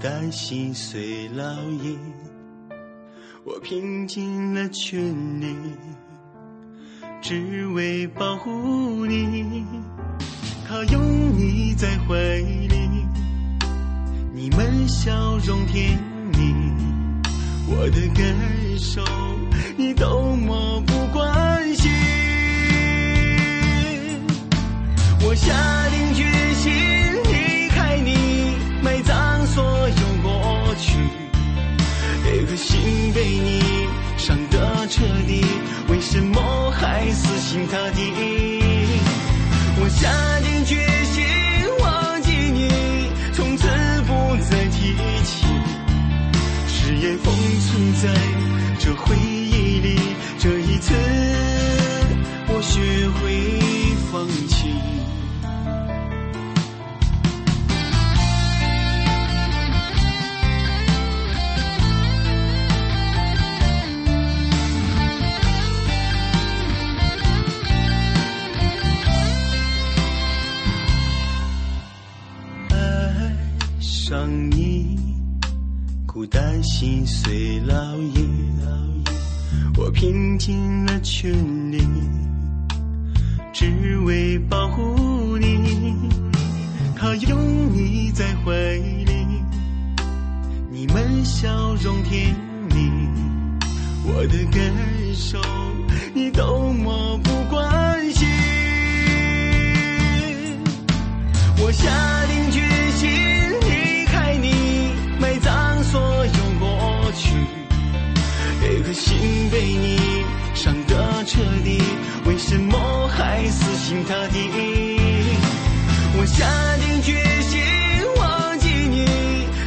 上你，孤单心碎烙印。我拼尽了全力，只为保护你。他拥你在怀里，你们笑容甜蜜。我的感受，你都漠不关心。我下定决心心被你伤得彻底，为什么还死心塌地？我下定决心忘记你，从此不再提起。誓言封存在担心碎烙印。我拼尽了全力，只为保护你。他拥你在怀里，你们笑容甜蜜。我的感受，你都漠不关心。我下定决心被你伤得彻底，为什么还死心塌地？我下定决心忘记你，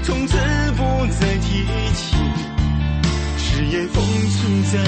从此不再提起。誓言封存在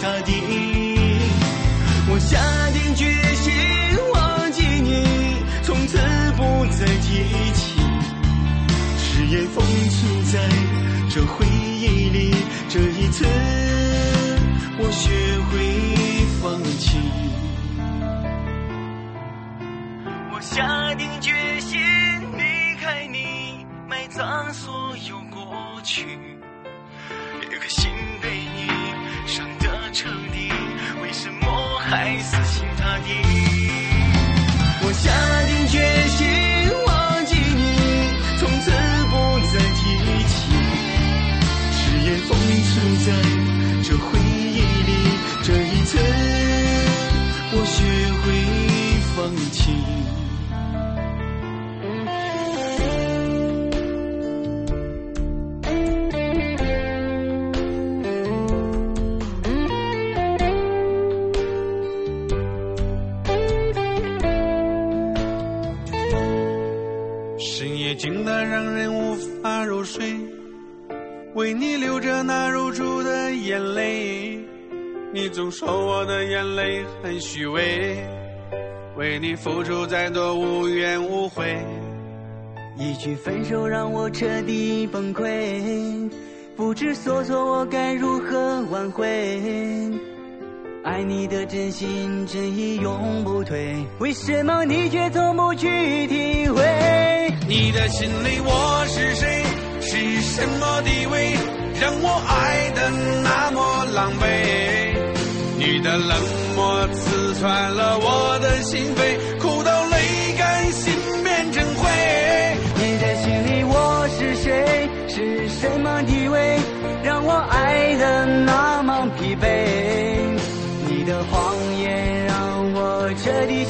大地？我下定决心忘记你，从此不再提起。誓言封存在这回忆眼泪。你总说我的眼泪很虚伪，为你付出再多无怨无悔。一句分手让我彻底崩溃，不知所措，我该如何挽回？爱你的真心真意永不退，为什么你却从不去体会？你的心里我是谁？是什么地位，让我爱的那么狼狈？你的冷漠刺穿了我的心扉，哭到泪干，心变成灰。你在心里我是谁？是什么地位，让我爱的那么疲惫？你的谎言让我彻底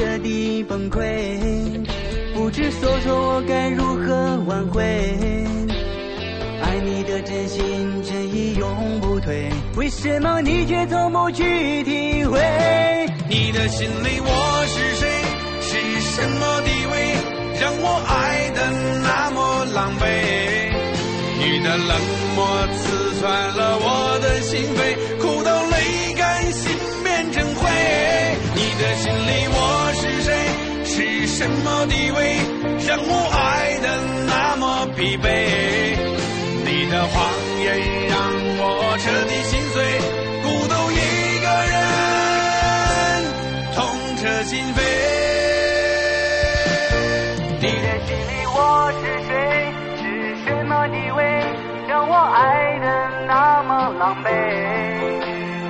彻底崩溃，不知所措，我该如何挽回？爱你的真心真意永不退，为什么你却从不去体会？你的心里我是谁？是什么地位，让我爱的那么狼狈？你的冷漠刺穿了我的心扉，哭到泪干，心变成灰。你的心里我？是什么地位，让我爱的那么疲惫？你的谎言让我彻底心碎，孤独一个人，痛彻心扉。你的心里我是谁？是什么地位，让我爱的那么狼狈？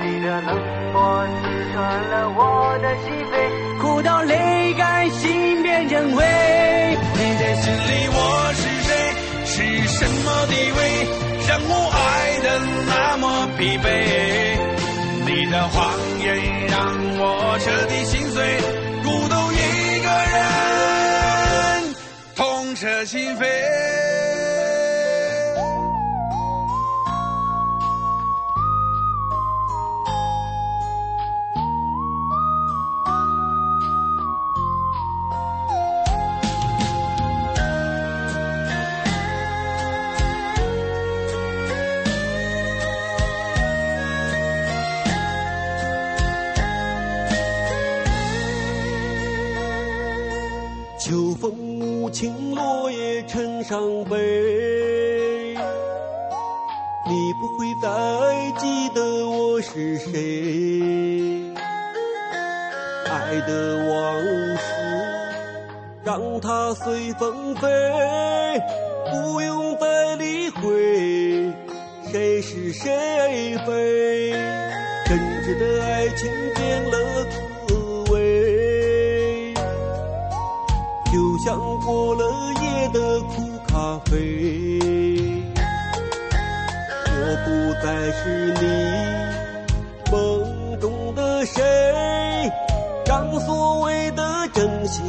你的冷漠刺穿了我的心扉，心变成灰。你在心心里我是谁？是什么地位，让我爱的那么疲惫？你的谎言让我彻底心碎，孤独一个人，痛彻心扉。伤悲。你不会再记得我是谁，爱的往事让它随风飞，不用再理会谁是谁非。真挚的爱情变了滋味。就像过了夜的苦咖啡。我不再是你梦中的谁，让所谓的真心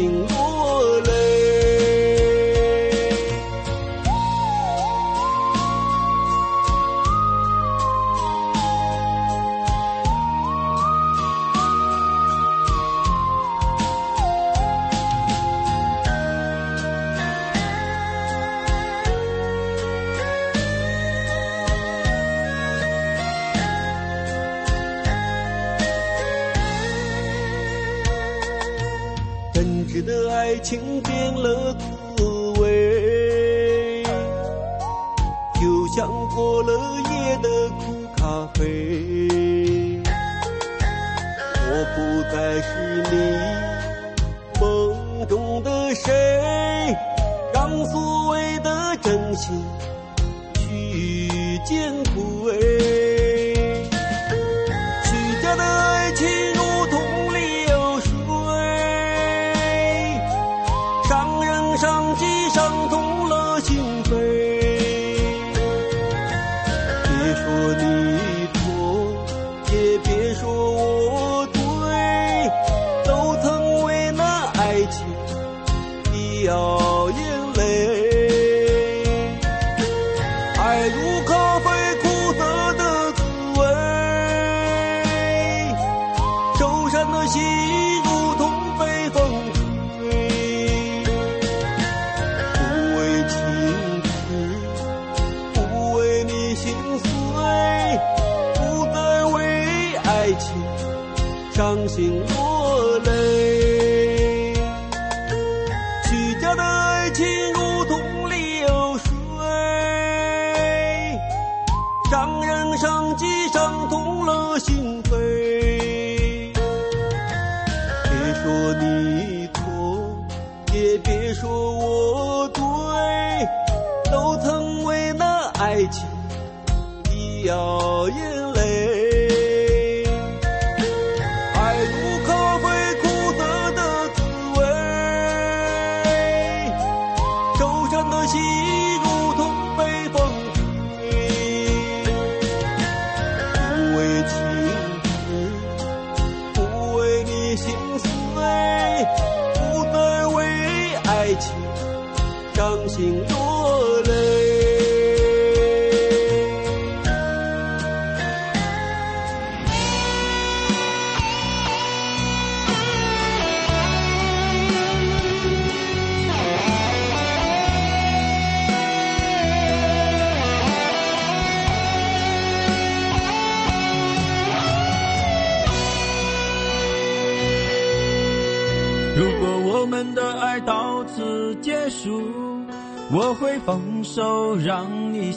伤心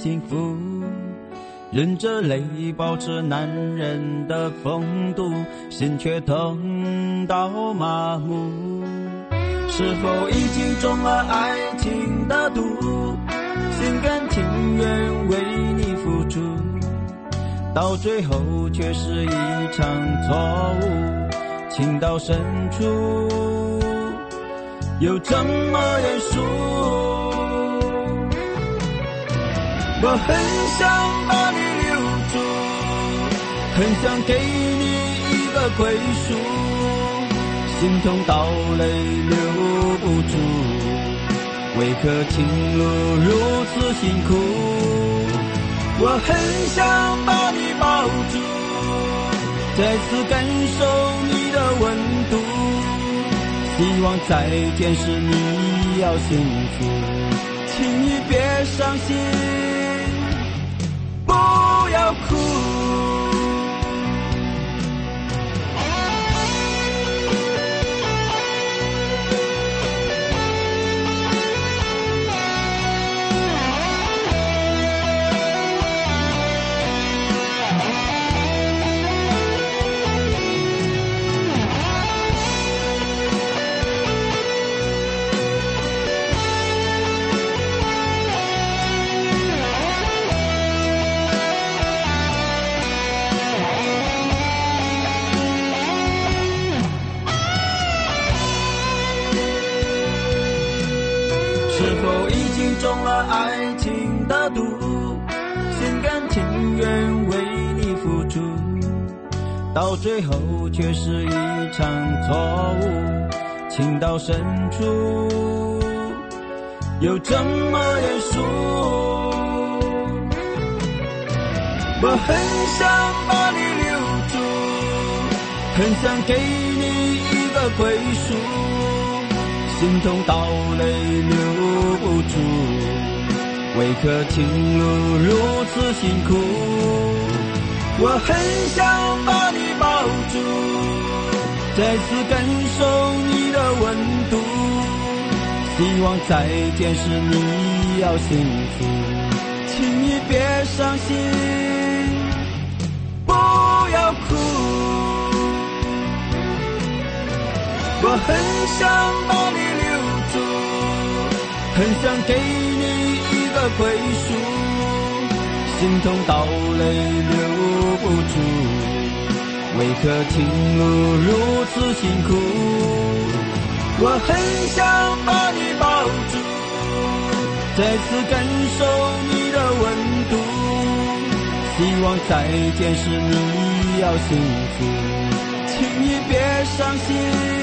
幸福，忍着泪保持男人的风度，心却疼到麻木。是否已经中了爱情的毒，心甘情愿为你付出，到最后却是一场错误。情到深处，又怎么认输？我很想把你留住，很想给你一个归属，心痛到泪流不住，为何情路如此辛苦？我很想把你抱住，再次感受你的温度，希望再见时你要幸福，请你别伤心。不要哭。到最后却是一场错误，情到深处又怎么认输？我很想把你留住，很想给你一个归属，心痛到泪流不住，为何情路如此辛苦？我很想把住，再次感受你的温度，希望再见时你要幸福，请你别伤心，不要哭。我很想把你留住，很想给你一个归属，心痛到泪流不住，为何情路如此辛苦？我很想把你抱住，再次感受你的温度，希望再见时你要幸福，请你别伤心。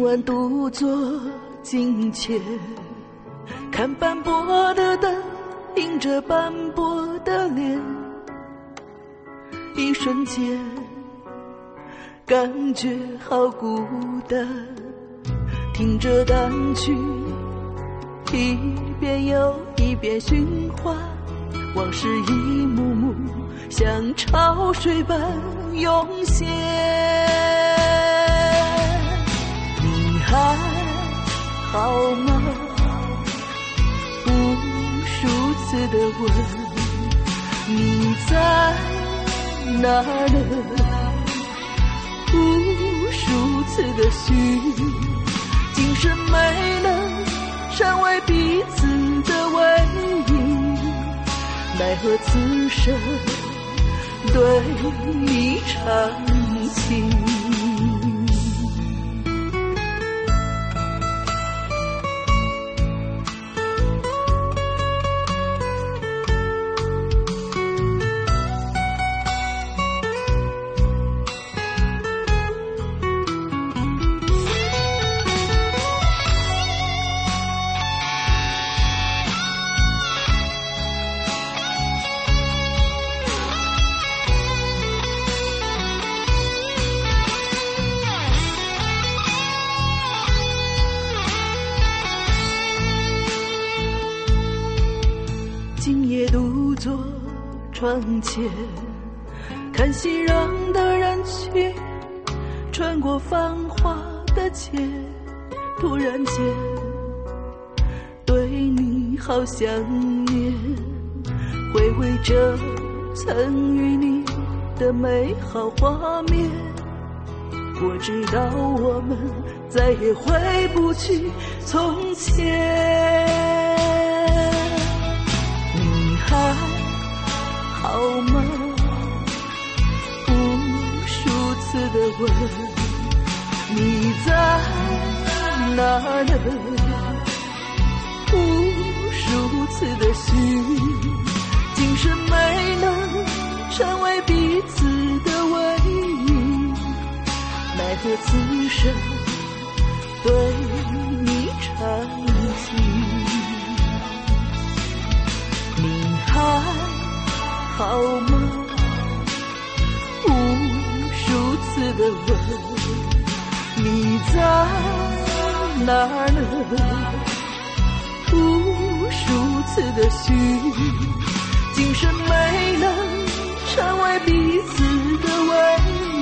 晚独坐镜前，看斑驳的灯映着斑驳的脸，一瞬间感觉好孤单。听着单曲，一遍又一遍循环，往事一幕幕像潮水般涌现。还好吗？无数次的问，你在哪呢？无数次的寻，今生没能成为彼此的唯一，奈何此生对你长情。前看熙攘的人群，穿过繁华的街，突然间对你好想念，回味着曾与你的美好画面。我知道我们再也回不去从前，好吗？无数次的问，你在哪呢？无数次的寻，今生没能成为彼此的唯一，奈何此生对好吗？无数次的问，你在哪儿呢？无数次的寻，今生没能成为彼此的唯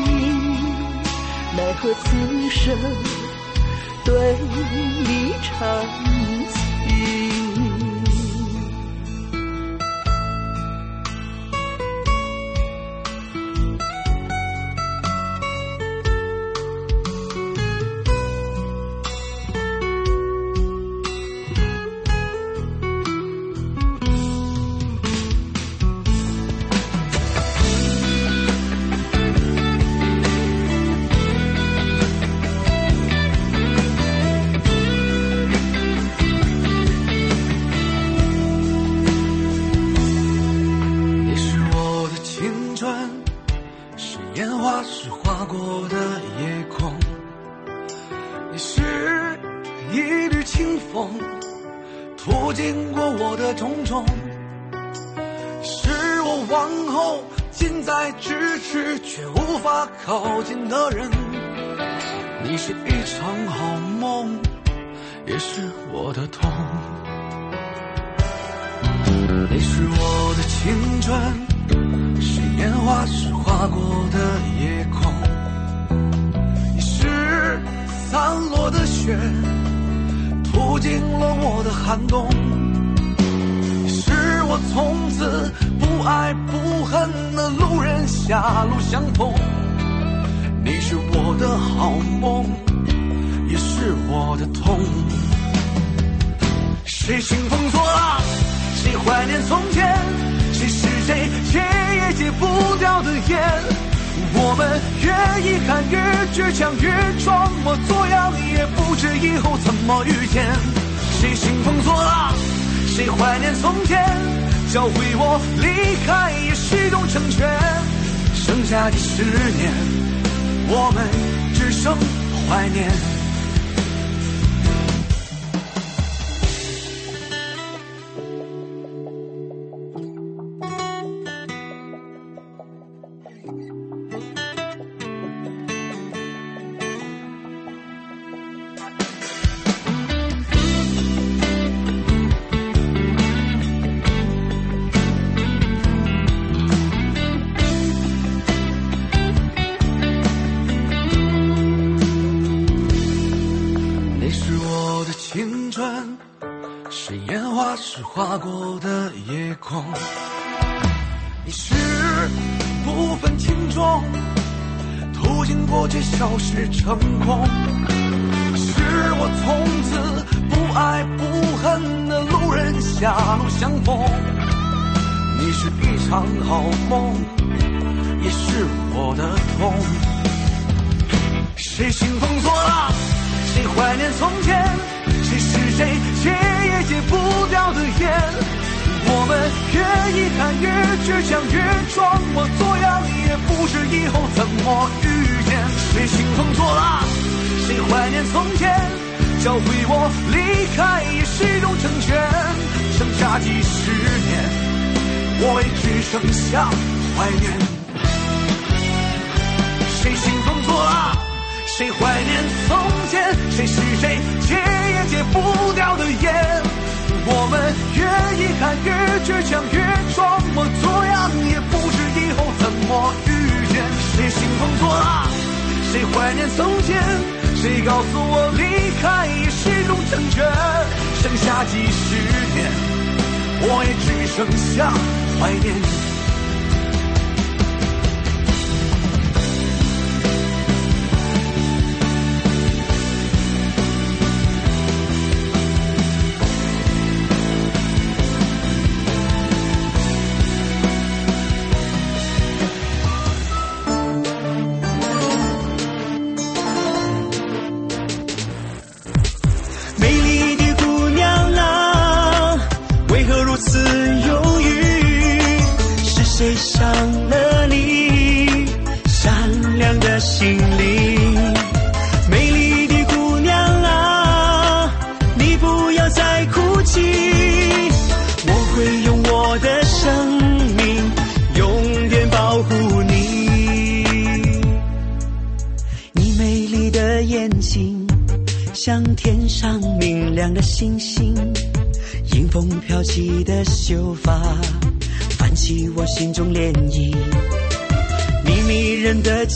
一，奈何此生对你长越倔强，越装模作样，也不知以后怎么遇见。谁兴风作浪？谁怀念从前？教会我离开也是一种成全。剩下的十年，我们只剩怀念。划过的夜空，你是不分轻重，途经过却消失成空。是我从此不爱不恨的路人狭路相逢。你是一场好梦，也是我的痛。谁兴风作浪？谁怀念从前？谁是谁戒不掉的烟？我们越遗憾越倔强，越装模作样，也不知以后怎么遇见。谁兴风作浪？谁怀念从前？教会我离开也是一种成全。剩下几十年，我也只剩下怀念。谁兴风作浪？谁怀念从前？谁是谁戒也戒不掉的烟？我们越遗憾越倔强，越装模作样，也不知以后怎么遇见。谁兴风作浪？谁怀念从前？谁告诉我离开也是一种成全？剩下几十年，我也只剩下怀念。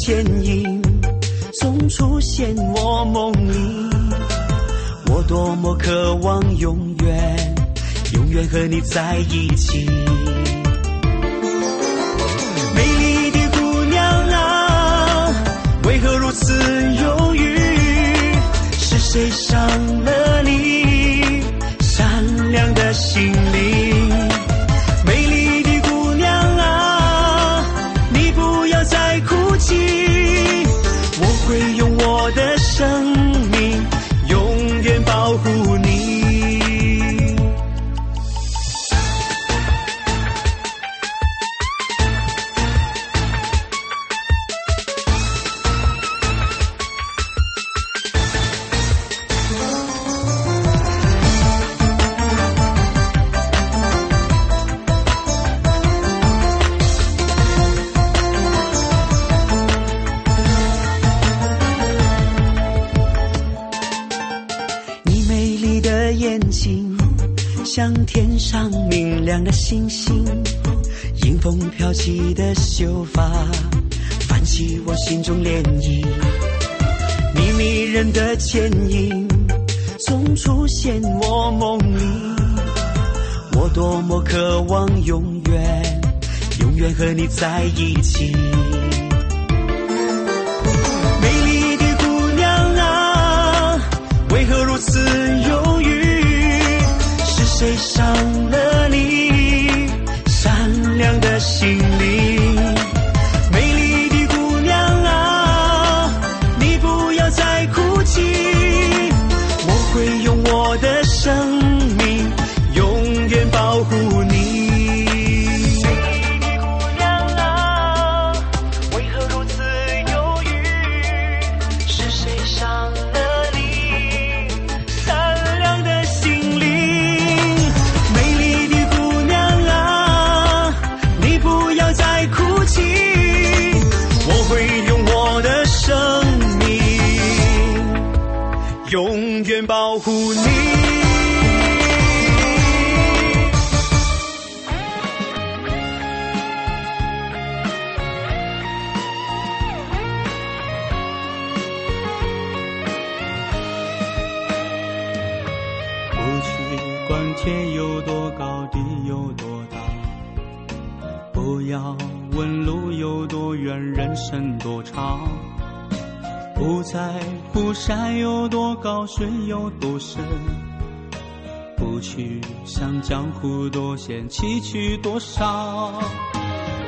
人的倩影，总出现我梦里。我多么渴望永远，永远和你在一起。水有多深，不去想江湖多险，崎岖多少。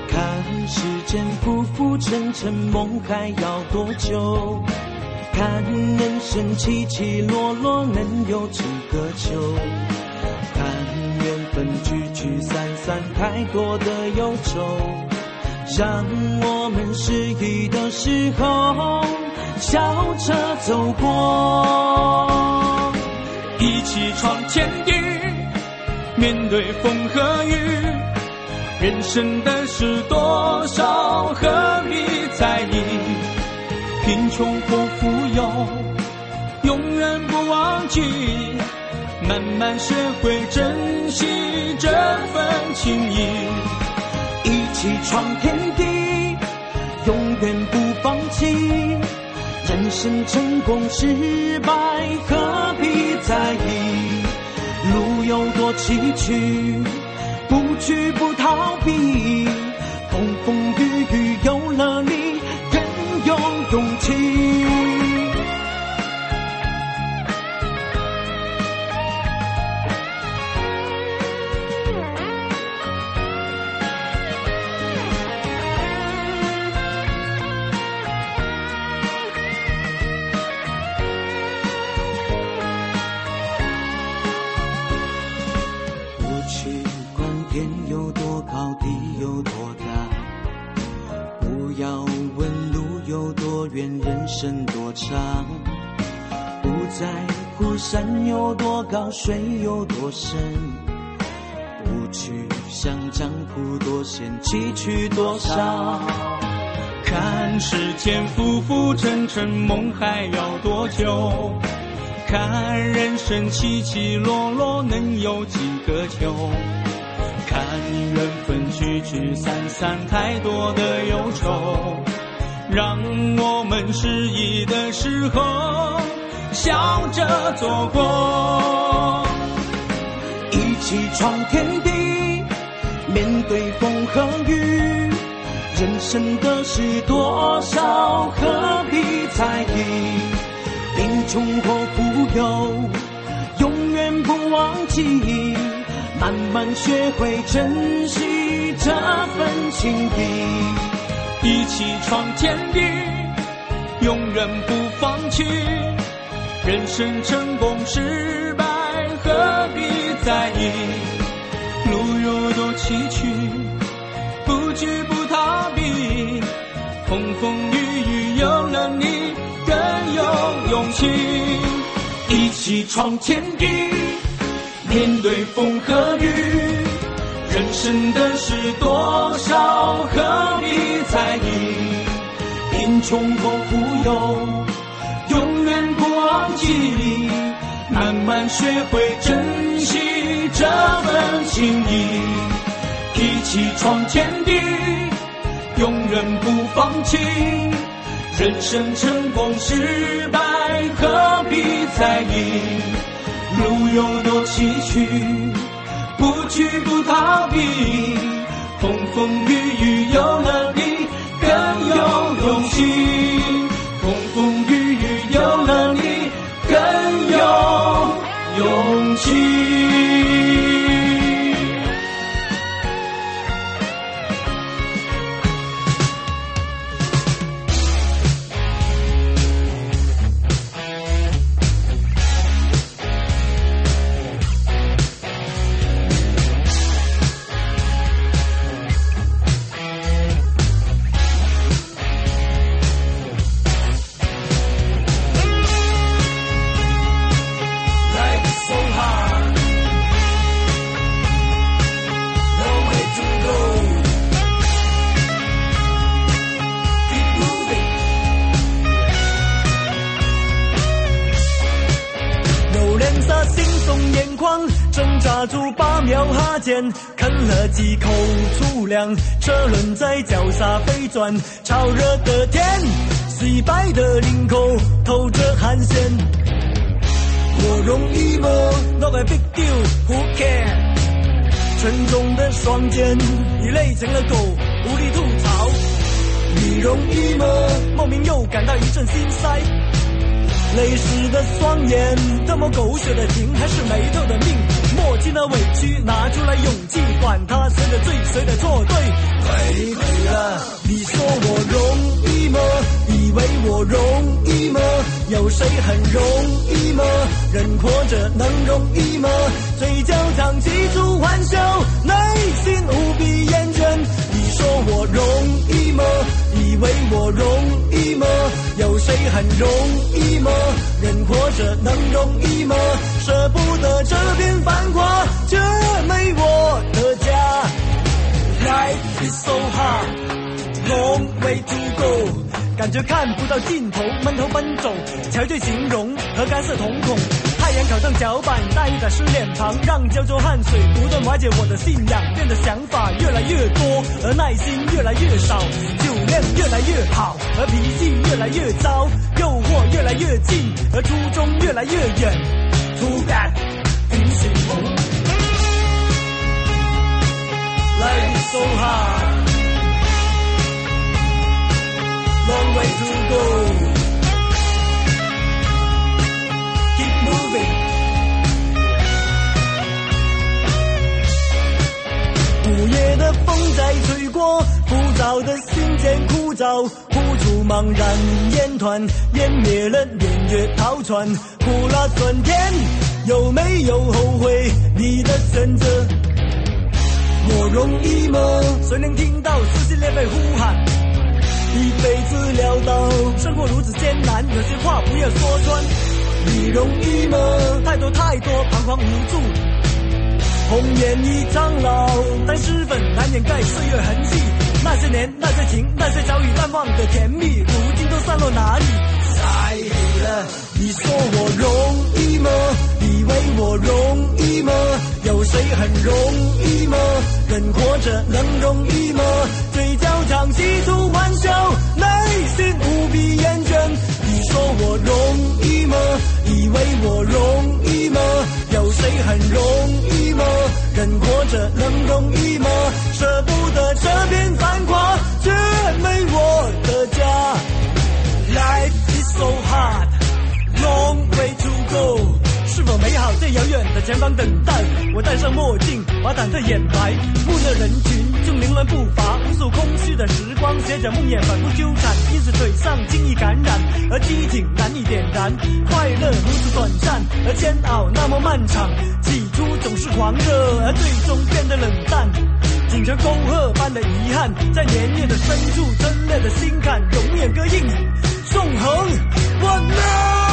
看世间浮浮沉沉，梦还要多久？看人生起起落落，能有几个秋？看缘分聚聚散散，太多的忧愁。让我们失意的时候，笑着走过，一起闯天地，面对风和雨。人生的事多少，何必在意？贫穷或富有，永远不忘记。慢慢学会珍惜这份情谊。一起闯天地，永远不放弃。人生成功失败，何必在意？路有多崎岖，不惧不逃避。有多高，水有多深，不去想江湖多险，崎岖多少。看世间浮浮沉沉，梦还要多久？看人生起起落落，能有几个秋？看缘分聚聚散散，太多的忧愁。让我们失意的时候，笑着走过。一起闯天地，面对风和雨。人生的事多少，何必在意？贫穷或富有，永远不忘记。慢慢学会珍惜这份情谊。一起闯天地，永远不放弃。人生成功失败，何必在意？路有多崎岖，不惧不逃避。风风雨雨有了你，更有勇气。一起闯天地，面对风和雨。人生的事多少，何必在意？贫穷或富有，永远不忘记，慢慢学会珍惜这份情谊，一起闯天地，永远不放弃。人生成功失败何必在意？路有多崎岖，不惧不逃避。风风雨雨有了你，更有勇气。住八秒哈欠，啃了几口粗粮，车轮在脚下飞转，超热的天，洗白的领口透着汗腺。我容易吗？No big deal, who care？沉重的双肩已累成了狗，无力吐槽。你容易吗？莫名又感到一阵心塞。泪湿的双眼，这么狗血的情还是没透的命，过尽了委屈拿出了勇气，管他谁的罪谁的错对，对了，你说我容易吗？以为我容易吗？有谁很容易吗？人活着能容易吗？嘴角藏起初欢笑，内心无比厌倦。说我容易吗？以为我容易吗？有谁很容易吗？人活着能容易吗？舍不得这片繁华，却没我的家。Life is so hard, long way to go。感觉看不到尽头，闷头奔走，憔悴形容和干涩瞳孔。太阳烤上脚板，大雨打湿脸庞，让焦灼汗水不断瓦解我的信仰。变得想法越来越多，而耐心越来越少。酒量越来越好，而脾气越来越糟。诱惑越来越近，而初衷越来越远。Too bad，挺醒红。Life is so hard。long way to go. 午夜的风在吹过，浮躁的心间枯燥，呼出茫然烟团，湮灭了年月逃窜，苦辣酸甜，有没有后悔你的选择？我容易吗？谁能听到撕心裂肺呼喊？一辈子潦倒，生活如此艰难，有些话不要说穿。你容易吗？太多太多彷徨无助，红颜已苍老，但脂粉难掩盖岁月痕迹。那些年，那些情，那些早已淡忘的甜蜜，如今都散落哪里？晒黑了。你说我容易吗？以为我容易吗？有谁很容易吗？人活着能容易吗？嘴角常喜出欢笑，内心无比厌倦。说我容易吗？以为我容易吗？有谁很容易吗？人活着能容易吗？舍不得这片繁华，却没我的家。Life is so hard, long way to go。是否美好在遥远的前方等待？我戴上墨镜，把忐忑掩埋。暮色人群中凌乱步伐，无数空虚的时光，写着梦魇反复纠缠，因此腿上轻易感染，而激情难以点燃。快乐如此短暂，而煎熬那么漫长。起初总是狂热，而最终变得冷淡。紧着沟壑般的遗憾，在年月的深处，真烈的心坎，永远割印纵横。我 know。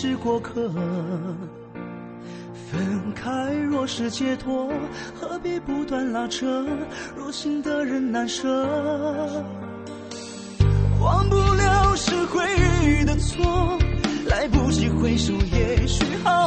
是过客。分开若是解脱何必不断拉扯？入心的人难舍。忘不了是回忆的错来不及回首也许好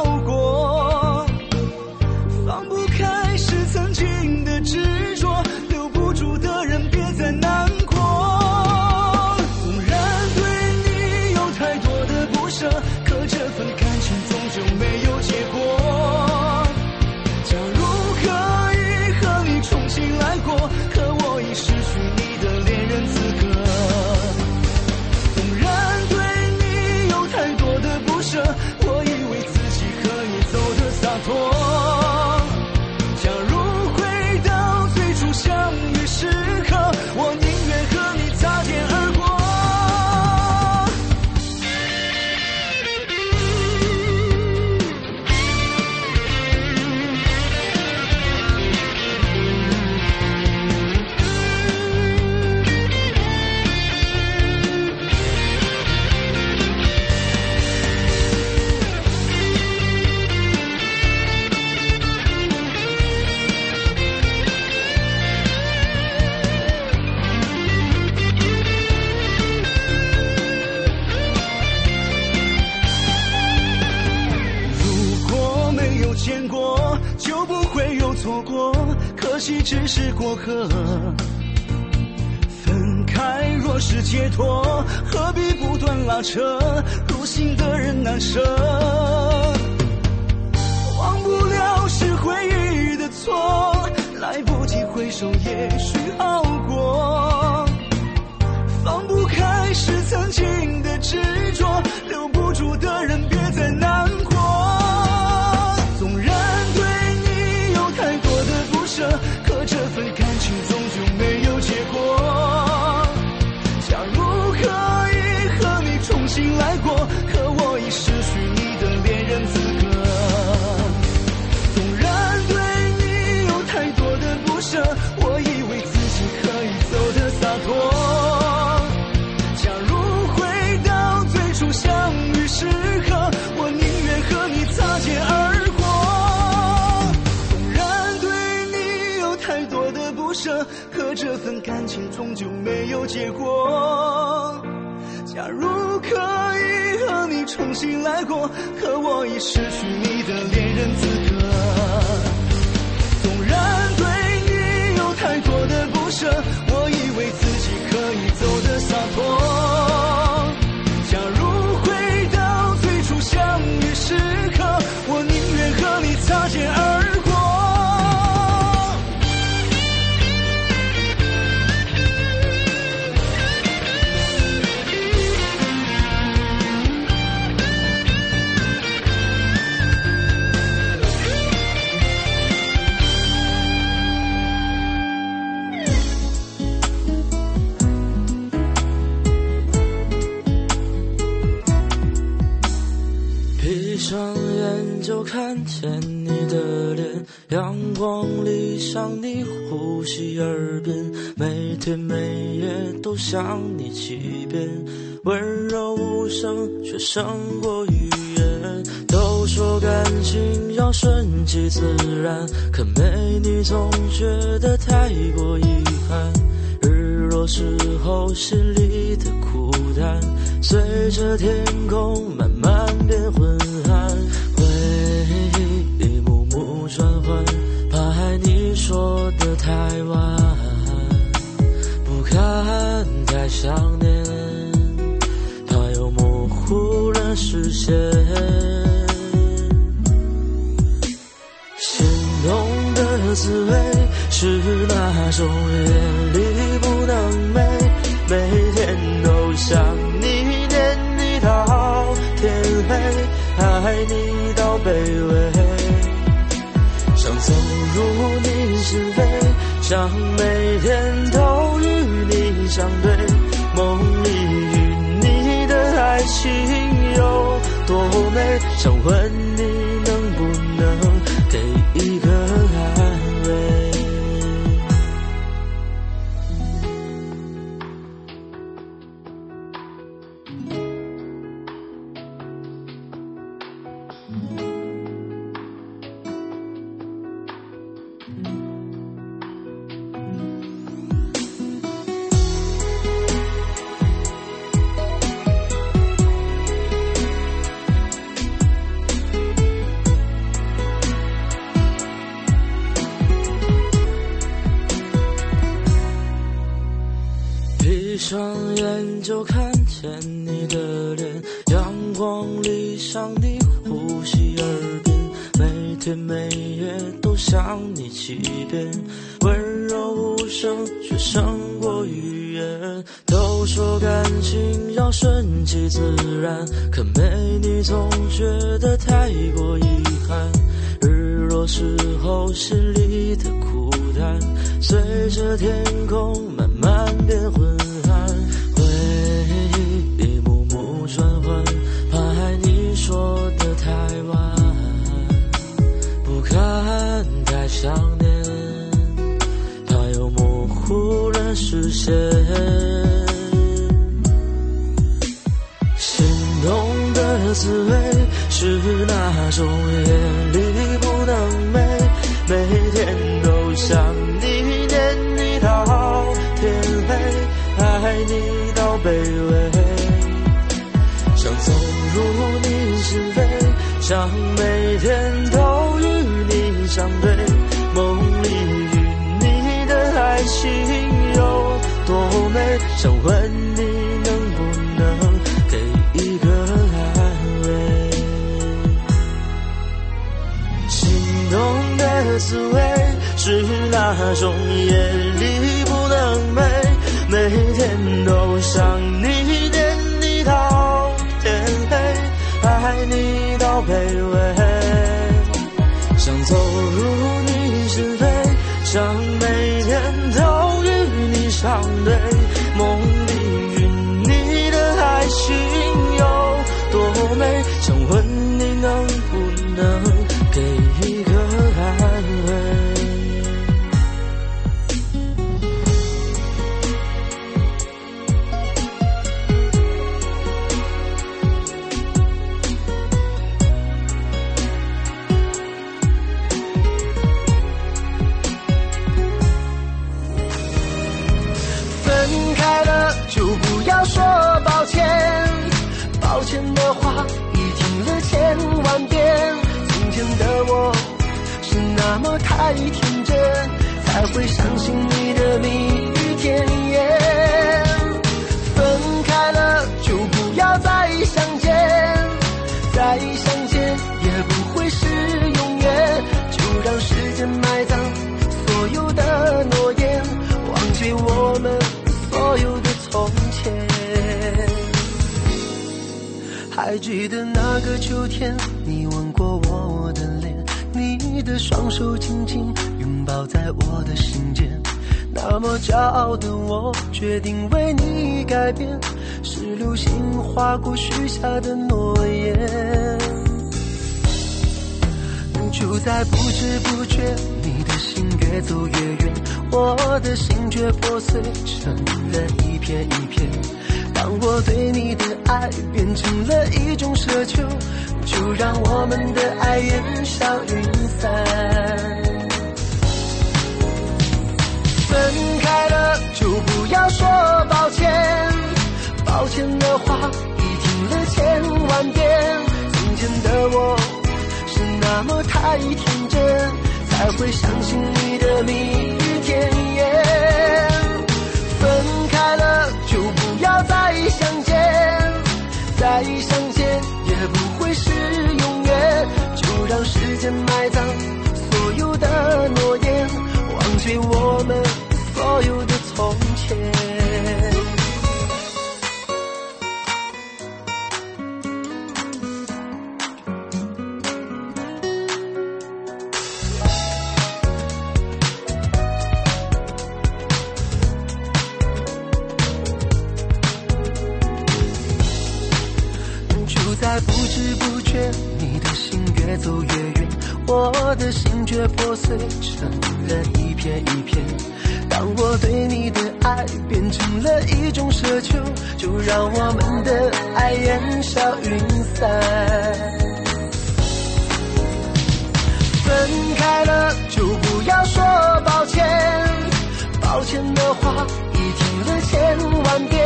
想你几遍，温柔无声却胜过语言。都说感情要顺其自然，可没你总觉得太过遗憾。日落时候心里的孤单，随着天空万遍。从前的我是那么太天真，才会相信你的蜜语甜言。分开了就不要再相见，再相见也不会是永远。就让时间埋葬所有的诺言，忘记我们所有的从前。还记得那个秋天，的双手紧紧拥抱在我的心间。那么骄傲的我，决定为你改变，是流星划过许下的诺言。就在不知不觉，你的心越走越远，我的心却破碎成了一片一片。当我对你的爱变成了一种奢求，就让我们的爱烟消云散。分开了就不要说抱歉，抱歉的话已听了千万遍。从前的我是那么太天真，才会相信你的蜜语甜言。分开了就不要再相见，再相见。让时间埋葬所有的诺言，忘记我们所有的从前。越走越远，我的心却破碎成了一片一片。当我对你的爱变成了一种奢求，就让我们的爱烟消云散。分开了就不要说抱歉，抱歉的话已听了千万遍。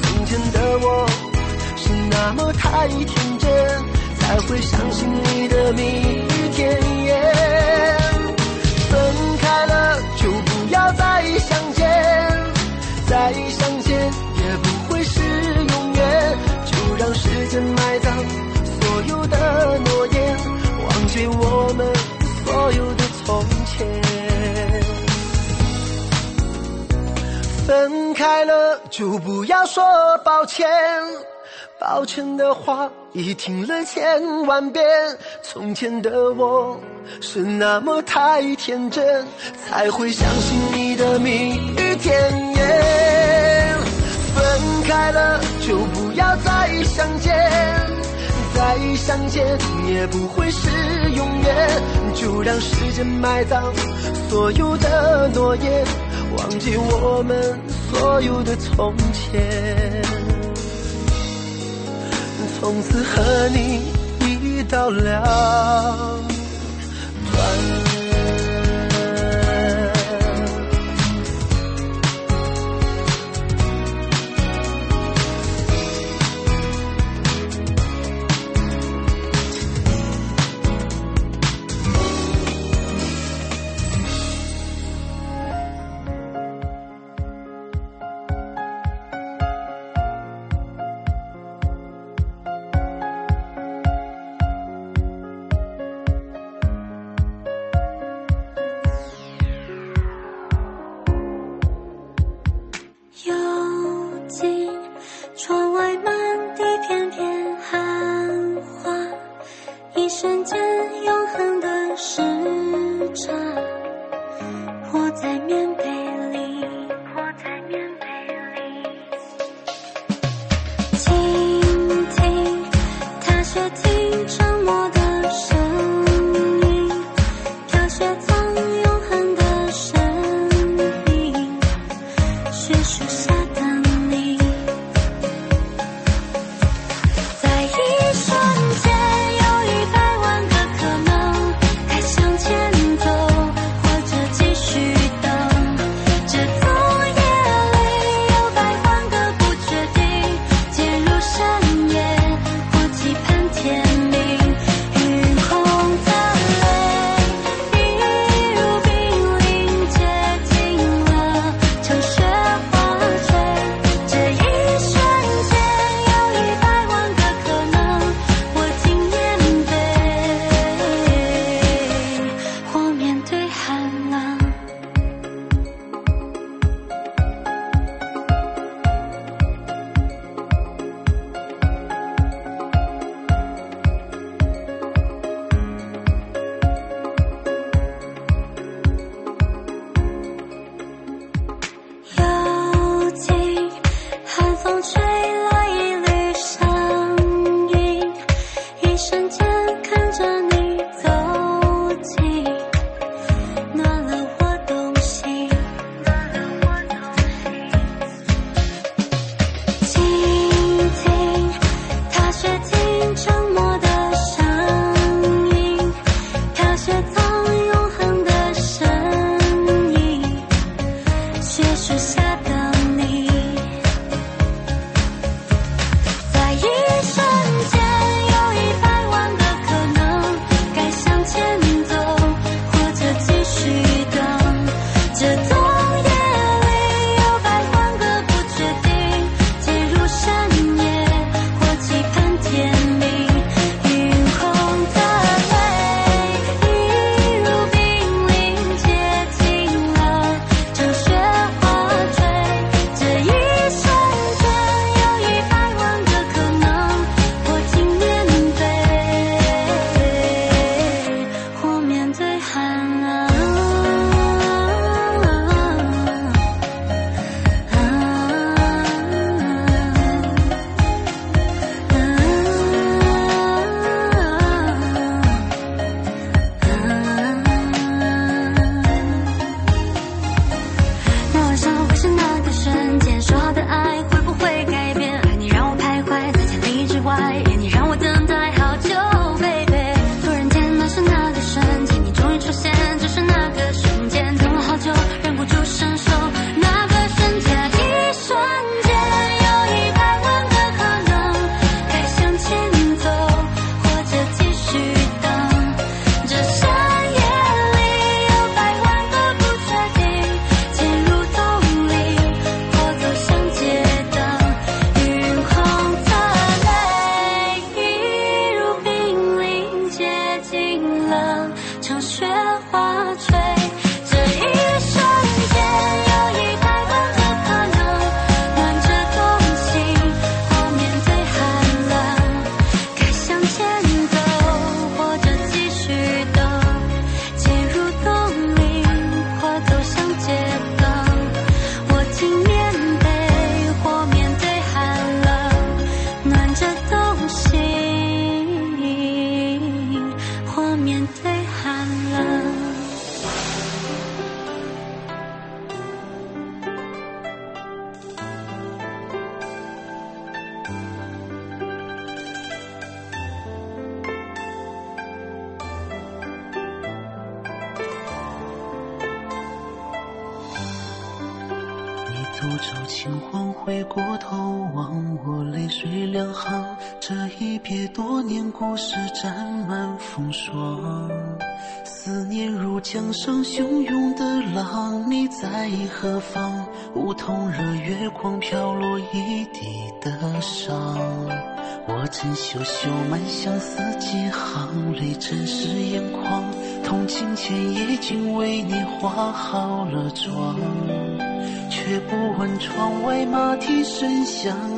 从前的我。是那么太天真，才会相信你的蜜语甜言。分开了就不要再相见，再相见也不会是永远。就让时间埋葬所有的诺言，忘记我们所有的从前。分开了就不要说抱歉。抱歉的话已听了千万遍，从前的我是那么太天真，才会相信你的蜜语甜言。分开了就不要再相见，再相见也不会是永远。就让时间埋葬所有的诺言，忘记我们所有的从前。从此和你一刀两断。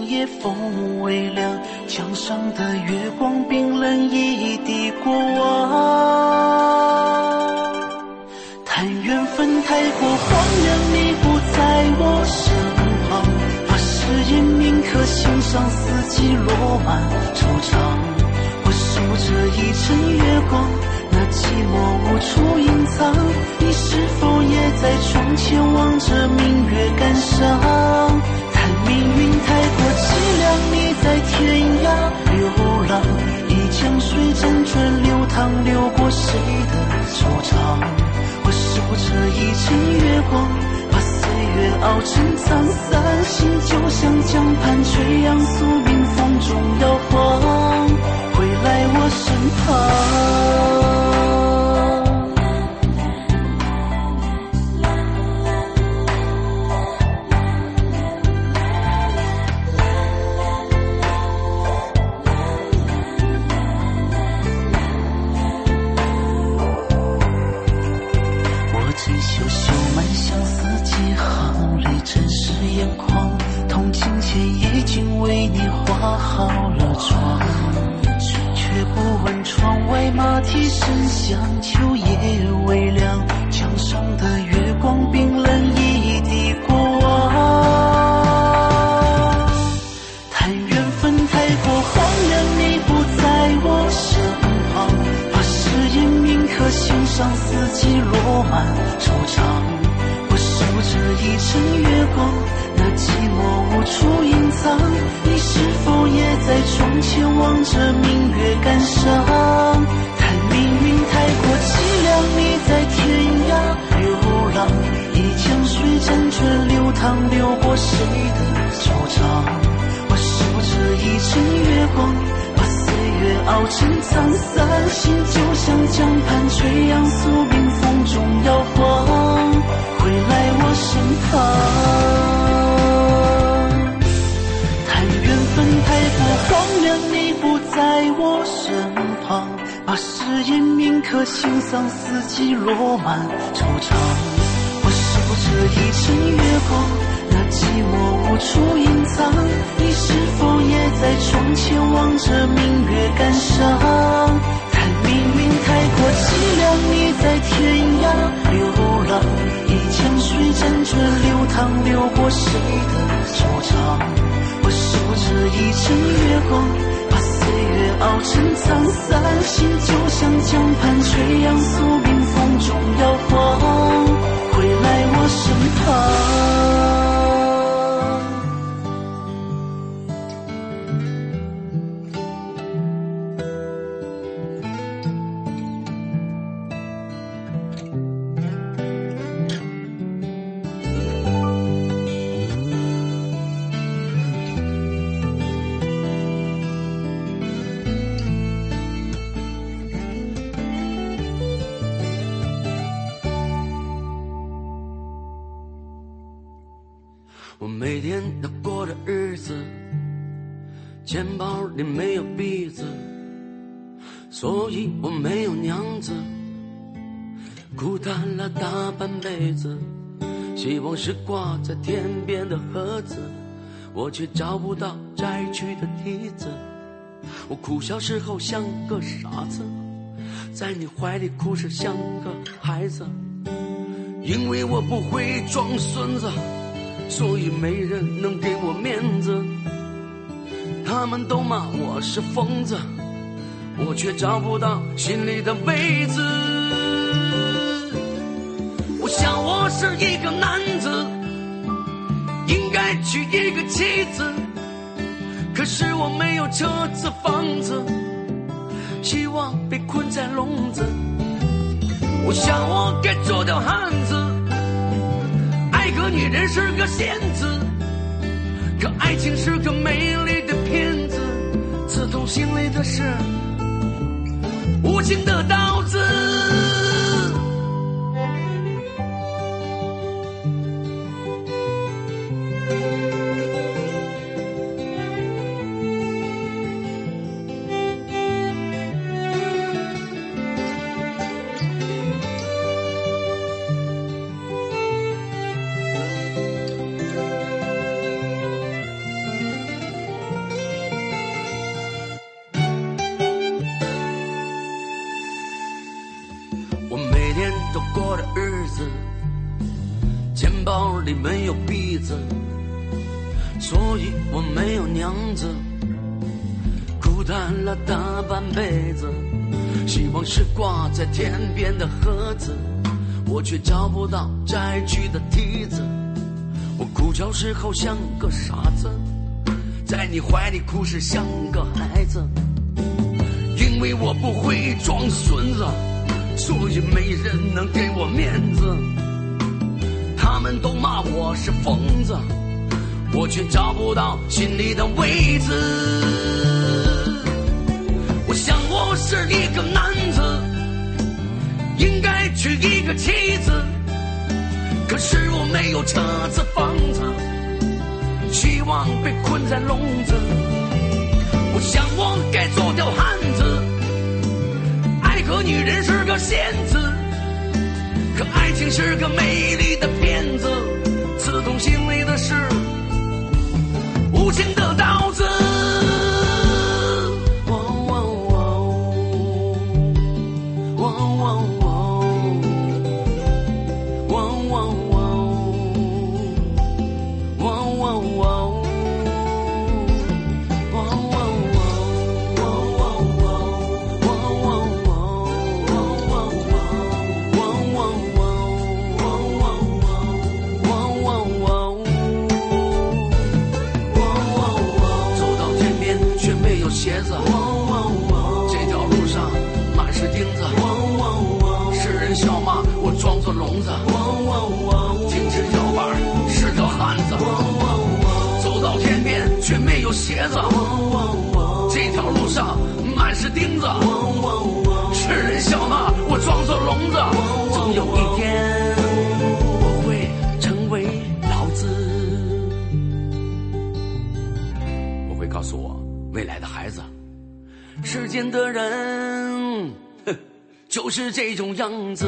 夜风微凉，江上的月光冰冷一地过往。叹缘分太过荒凉，你不在我身旁，把誓言铭刻心上，四季落满惆怅。我守着一城月光，那寂寞无处隐藏。你是否也在窗前望着明月感伤？命运太过凄凉，你在天涯流浪，一江水辗转流淌，流过谁的惆怅？我守着一城月光，把岁月熬成沧桑。心就像江畔垂杨，宿命风中摇晃，回来我身旁。一声响。秋夜微凉，墙上的月光冰冷一地过往。叹缘分太过荒凉，你不在我身旁，把誓言铭刻心上，四季落满惆怅。我守着一城月光，那寂寞无处隐藏。你是否也在窗前望着明月感伤？太过凄凉，你在天涯流浪，一江水辗转流淌，流过谁的惆怅？我守着一城月光，把岁月熬成沧桑。心就像江畔垂杨，宿命风中摇晃，回来我身旁。把誓言铭刻心上，四季落满惆怅。我守着一城月光，那寂寞无处隐藏。你是否也在窗前望着明月感伤？叹命运太过凄凉，你在天涯流浪，一江水辗转流淌，流过谁的惆怅？我守着一城月光，熬成沧桑。心就像江畔垂杨，宿命风中摇晃，回来我身旁。在天边的盒子，我却找不到摘取的梯子。我哭笑时候像个傻子，在你怀里哭时像个孩子，因为我不会装孙子。所以没人能给我面子，他们都骂我是疯子，我却找不到心里的位子。我想我是一个男子，应该娶一个妻子，可是我没有车子房子，希望被困在笼子。我想我该做条汉子。爱个女人是个仙子，可爱情是个美丽的骗子。刺痛心里的是无情的刀子。子，孤单了大半辈子。希望是挂在天边的盒子，我却找不到摘去的梯子。我哭叫时候像个傻子，在你怀里哭时像个孩子，因为我不会装孙子。所以没人能给我面子，他们都骂我是疯子，我却找不到心里的位置。我想我是一个男子，应该娶一个妻子，可是我没有车子房子，希望被困在笼子。我想我该做条汉子。可女人是个仙子，可爱情是个美丽的骗子，刺痛心里的是无情的刀子。是钉子，是人笑骂我装作聋子，总有一天我会成为老子。我会告诉我未来的孩子，世间的人，就是这种样子。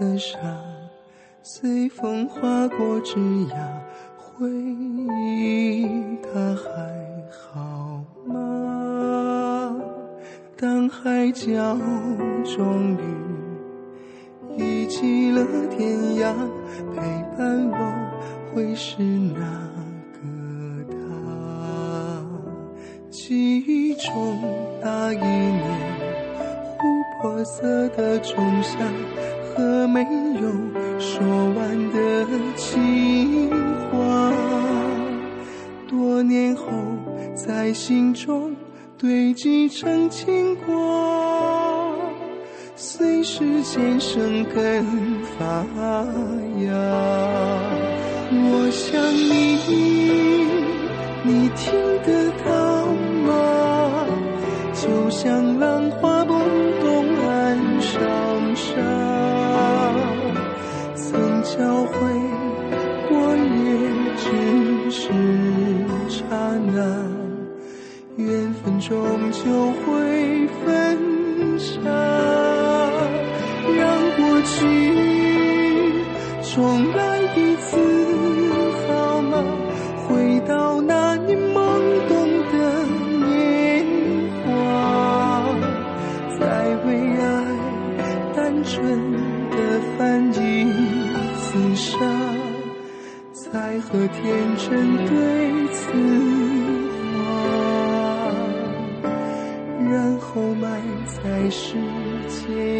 的沙，随风划过枝桠，回忆它还好吗？当海角终于遗弃了天涯，陪伴我会是哪个他？记忆中那一年。琥珀色的仲夏和没有说完的情话，多年后在心中堆积成牵挂，随时间生根发芽。我想你，你听得到终究会分岔，让过去重来一次好吗？回到那年懵懂的年华，再为爱单纯的犯一次傻，再和天真对次世界。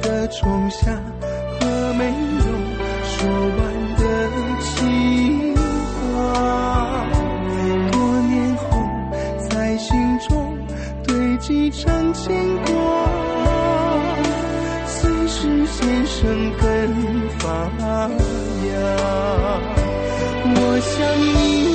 的仲夏和没有说完的情话，多年后在心中堆积成牵挂，随时间生根发芽。我想你，